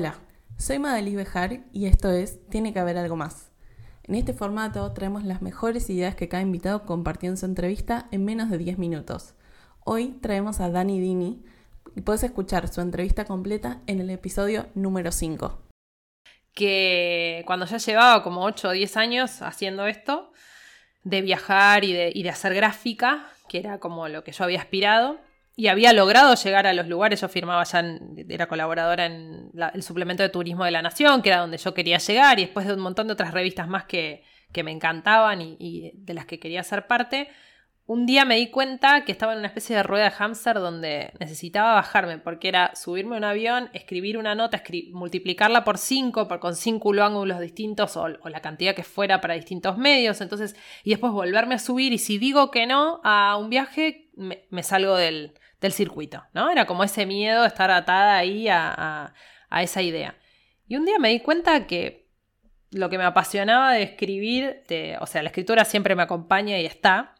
Hola, soy Madalí Bejar y esto es Tiene que haber algo más. En este formato traemos las mejores ideas que cada invitado compartió en su entrevista en menos de 10 minutos. Hoy traemos a Dani Dini y puedes escuchar su entrevista completa en el episodio número 5. Que cuando ya llevaba como 8 o 10 años haciendo esto, de viajar y de, y de hacer gráfica, que era como lo que yo había aspirado, y había logrado llegar a los lugares. Yo firmaba ya, era colaboradora en el suplemento de turismo de la Nación, que era donde yo quería llegar, y después de un montón de otras revistas más que, que me encantaban y, de las que quería ser parte, un día me di cuenta que estaba en una especie de rueda de hámster donde necesitaba bajarme, porque era subirme a un avión, escribir una nota, multiplicarla por cinco, por, con cinco ángulos distintos o, la cantidad que fuera para distintos medios, entonces, y después volverme a subir, y si digo que no a un viaje, me salgo del, del, circuito, ¿no? Era como ese miedo estar atada ahí a, a, esa idea. Y un día me di cuenta que lo que me apasionaba de escribir, o sea, la escritura siempre me acompaña y está,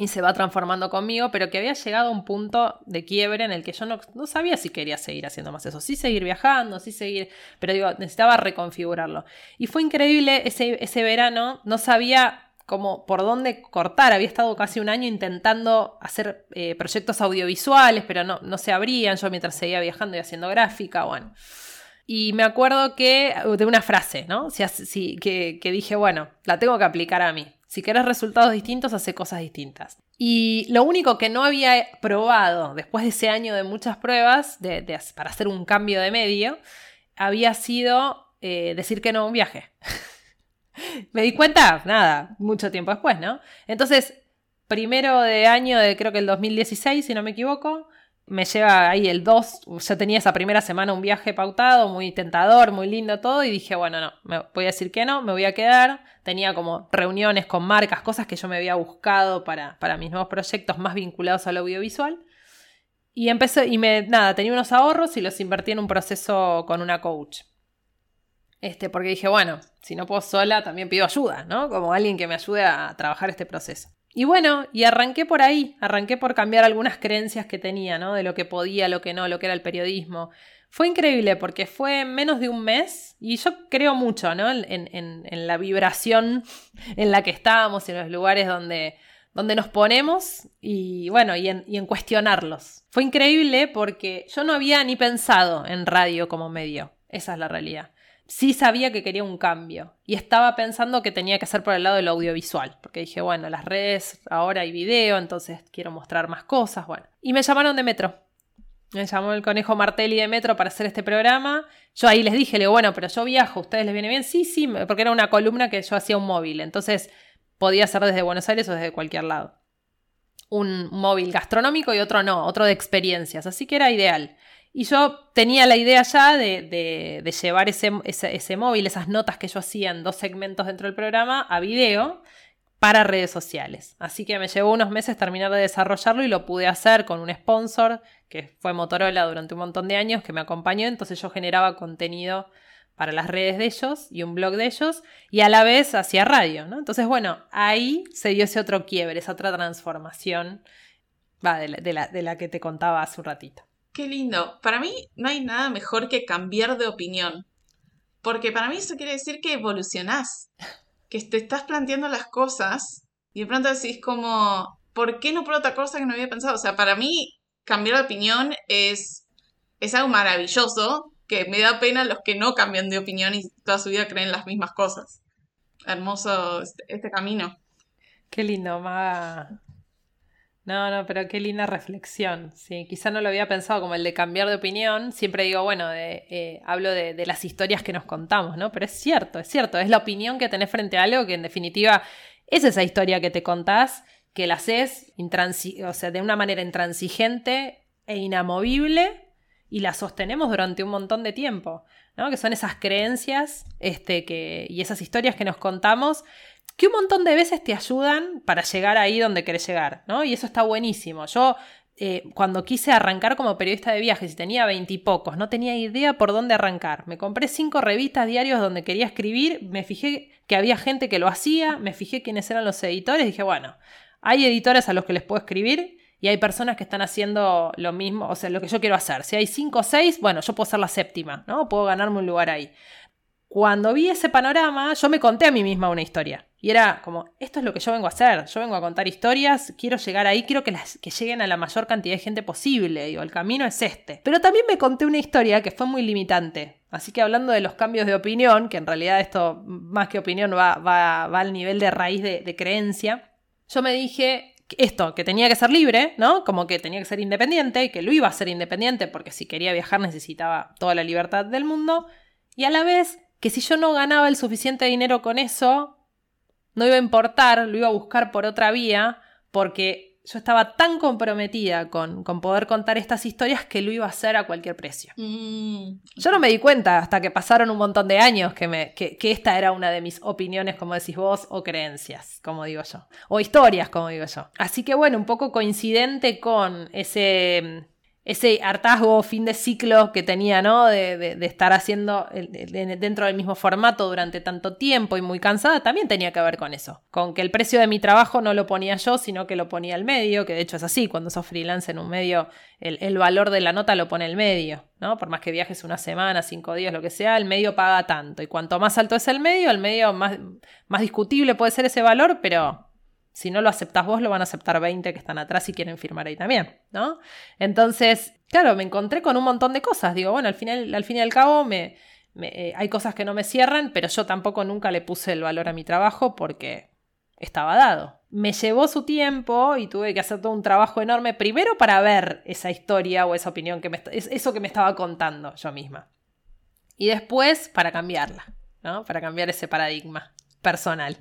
y se va transformando conmigo, pero que había llegado a un punto de quiebre en el que yo no, no, sabía si quería seguir haciendo más eso, sí seguir viajando, sí seguir, pero digo, necesitaba reconfigurarlo. Y fue increíble ese, ese verano, no sabía cómo, por dónde cortar, había estado casi un año intentando hacer eh, proyectos audiovisuales, pero no, se abrían, yo mientras seguía viajando y haciendo gráfica, bueno. Y me acuerdo que, de una frase, ¿no? Si, si, que, dije, bueno, la tengo que aplicar a mí. Si querés resultados distintos, hace cosas distintas. Y lo único que no había probado después de ese año de muchas pruebas para hacer un cambio de medio, había sido eh, decir que no a un viaje. Me di cuenta, nada, mucho tiempo después, ¿no? Entonces, primero de año de creo que el 2016, si no me equivoco, me lleva ahí el 2, yo tenía esa primera semana un viaje pautado, muy tentador, muy lindo todo, y dije, bueno, no, me voy a decir que no, me voy a quedar. Tenía como reuniones con marcas, cosas que yo me había buscado para, para mis nuevos proyectos más vinculados al audiovisual. Y empecé, y me, nada, tenía unos ahorros y los invertí en un proceso con una coach. Este, porque dije, bueno, si no puedo sola, también pido ayuda, ¿no? Como alguien que me ayude a trabajar este proceso. Y bueno, y arranqué por ahí, arranqué por cambiar algunas creencias que tenía, ¿no? De lo que podía, lo que no, lo que era el periodismo. Fue increíble porque fue menos de un mes y yo creo mucho, ¿no? En, en, la vibración en la que estábamos, en los lugares donde, donde nos ponemos y bueno, y en, y en cuestionarlos. Fue increíble porque yo no había ni pensado en radio como medio. Esa es la realidad sí sabía que quería un cambio y estaba pensando que tenía que hacer por el lado del audiovisual, porque dije, bueno, las redes ahora hay video, entonces quiero mostrar más cosas, bueno. Y me llamaron de Metro. Me llamó el conejo Martelli de Metro para hacer este programa. Yo ahí les dije, le digo, bueno, pero yo viajo, ¿ustedes les viene bien? Sí, sí, porque era una columna que yo hacía un móvil, entonces podía ser desde Buenos Aires o desde cualquier lado. Un móvil gastronómico y otro no, otro de experiencias, así que era ideal. Y yo tenía la idea ya de, llevar ese, móvil, esas notas que yo hacía en dos segmentos dentro del programa, a video para redes sociales. Así que me llevó unos meses terminar de desarrollarlo y lo pude hacer con un sponsor que fue Motorola durante un montón de años que me acompañó. Entonces yo generaba contenido para las redes de ellos y un blog de ellos y a la vez hacía radio. ¿no? Entonces, bueno, ahí se dio ese otro quiebre, esa otra transformación va, de, la, de, la, de la que te contaba hace un ratito. Qué lindo. Para mí no hay nada mejor que cambiar de opinión. Porque para mí eso quiere decir que evolucionás. Que te estás planteando las cosas y de pronto decís como, ¿por qué no por otra cosa que no había pensado? O sea, para mí cambiar de opinión es, es algo maravilloso que me da pena los que no cambian de opinión y toda su vida creen las mismas cosas. Hermoso este, este camino. Qué lindo, Maga. No, no, pero qué linda reflexión. Sí, quizá no lo había pensado como el de cambiar de opinión. Siempre digo, bueno, eh, hablo de, de, las historias que nos contamos, ¿no? Pero es cierto, es cierto. Es la opinión que tenés frente a algo que en definitiva es esa historia que te contás, que la haces o sea, de una manera intransigente e inamovible y la sostenemos durante un montón de tiempo, ¿no? Que son esas creencias este, que, y esas historias que nos contamos que un montón de veces te ayudan para llegar ahí donde querés llegar, ¿no? Y eso está buenísimo. Yo eh, cuando quise arrancar como periodista de viajes y tenía veintipocos, no tenía idea por dónde arrancar. Me compré cinco revistas diarios donde quería escribir, me fijé que había gente que lo hacía, me fijé quiénes eran los editores, dije, bueno, hay editores a los que les puedo escribir y hay personas que están haciendo lo mismo, o sea, lo que yo quiero hacer. Si hay cinco o seis, bueno, yo puedo ser la séptima, ¿no? Puedo ganarme un lugar ahí. Cuando vi ese panorama, yo me conté a mí misma una historia. Y era como, esto es lo que yo vengo a hacer. Yo vengo a contar historias, quiero llegar ahí, quiero que, las, que lleguen a la mayor cantidad de gente posible. Digo, el camino es este. Pero también me conté una historia que fue muy limitante. Así que hablando de los cambios de opinión, que en realidad esto, más que opinión, va, va, va al nivel de raíz de, de creencia, yo me dije, esto, que tenía que ser libre, ¿no? Como que tenía que ser independiente que lo iba a ser independiente porque si quería viajar necesitaba toda la libertad del mundo. Y a la vez que si yo no ganaba el suficiente dinero con eso, no iba a importar, lo iba a buscar por otra vía, porque yo estaba tan comprometida con, con poder contar estas historias que lo iba a hacer a cualquier precio. Mm. Yo no me di cuenta hasta que pasaron un montón de años que, me, que, que esta era una de mis opiniones, como decís vos, o creencias, como digo yo, o historias, como digo yo. Así que bueno, un poco coincidente con ese ese hartazgo fin de ciclo que tenía, ¿no? De, de- de estar haciendo el- dentro del mismo formato durante tanto tiempo y muy cansada, también tenía que ver con eso. Con que el precio de mi trabajo no lo ponía yo, sino que lo ponía el medio, que de hecho es así, cuando sos freelance en un medio, el, el valor de la nota lo pone el medio, ¿no? Por más que viajes una semana, cinco días, lo que sea, el medio paga tanto. Y cuanto más alto es el medio, el medio más, más discutible puede ser ese valor, pero si no lo aceptás vos, lo van a aceptar 20 que están atrás y quieren firmar ahí también, ¿no? Entonces, claro, me encontré con un montón de cosas. Digo, bueno, al, final, al fin y al cabo me, me- eh, hay cosas que no me cierran, pero yo tampoco nunca le puse el valor a mi trabajo porque estaba dado. Me llevó su tiempo y tuve que hacer todo un trabajo enorme, primero para ver esa historia o esa opinión, que me, eso que me estaba contando yo misma. Y después para cambiarla, ¿no? Para cambiar ese paradigma personal.